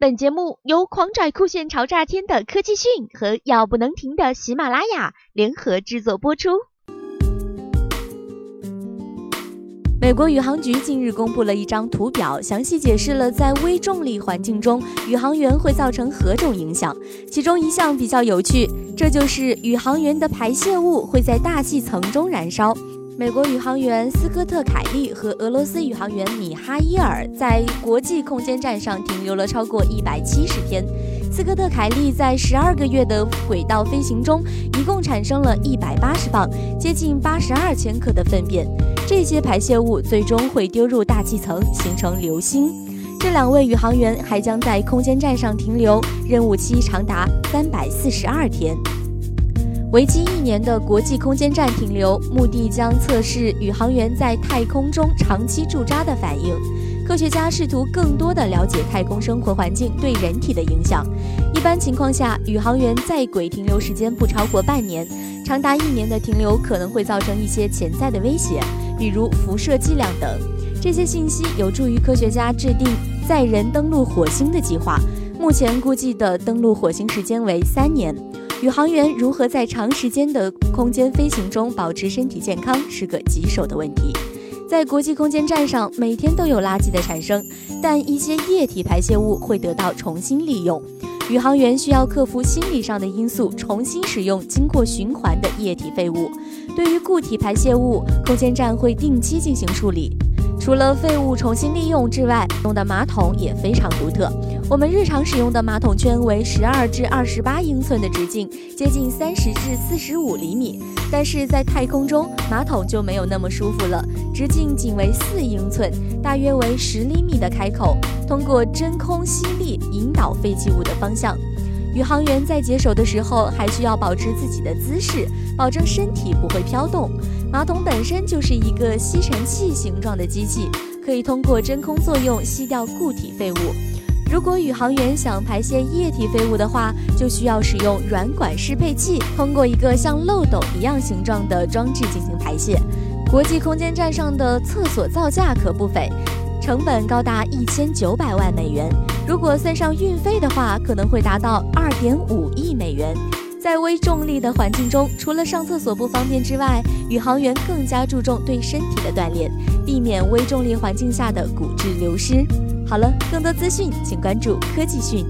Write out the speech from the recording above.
本节目由狂拽酷炫潮炸天的科技讯和要不能停的喜马拉雅联合制作播出。美国宇航局近日公布了一张图表，详细解释了在微重力环境中宇航员会造成何种影响。其中一项比较有趣，这就是宇航员的排泄物会在大气层中燃烧。美国宇航员斯科特·凯利和俄罗斯宇航员米哈伊尔在国际空间站上停留了超过一百七十天。斯科特·凯利在十二个月的轨道飞行中，一共产生了一百八十磅，接近八十二千克的粪便。这些排泄物最终会丢入大气层，形成流星。这两位宇航员还将在空间站上停留，任务期长达三百四十二天。为期一年的国际空间站停留，目的将测试宇航员在太空中长期驻扎的反应。科学家试图更多地了解太空生活环境对人体的影响。一般情况下，宇航员在轨停留时间不超过半年。长达一年的停留可能会造成一些潜在的威胁，比如辐射剂量等。这些信息有助于科学家制定载人登陆火星的计划。目前估计的登陆火星时间为三年。宇航员如何在长时间的空间飞行中保持身体健康，是个棘手的问题。在国际空间站上，每天都有垃圾的产生，但一些液体排泄物会得到重新利用。宇航员需要克服心理上的因素，重新使用经过循环的液体废物。对于固体排泄物，空间站会定期进行处理。除了废物重新利用之外，用的马桶也非常独特。我们日常使用的马桶圈为十二至二十八英寸的直径，接近三十至四十五厘米。但是在太空中，马桶就没有那么舒服了，直径仅为四英寸，大约为十厘米的开口，通过真空吸力引导废弃物的方向。宇航员在解手的时候，还需要保持自己的姿势，保证身体不会飘动。马桶本身就是一个吸尘器形状的机器，可以通过真空作用吸掉固体废物。如果宇航员想排泄液体废物的话，就需要使用软管适配器，通过一个像漏斗一样形状的装置进行排泄。国际空间站上的厕所造价可不菲，成本高达一千九百万美元。如果算上运费的话，可能会达到二点五亿美元。在微重力的环境中，除了上厕所不方便之外，宇航员更加注重对身体的锻炼，避免微重力环境下的骨质流失。好了，更多资讯请关注科技讯。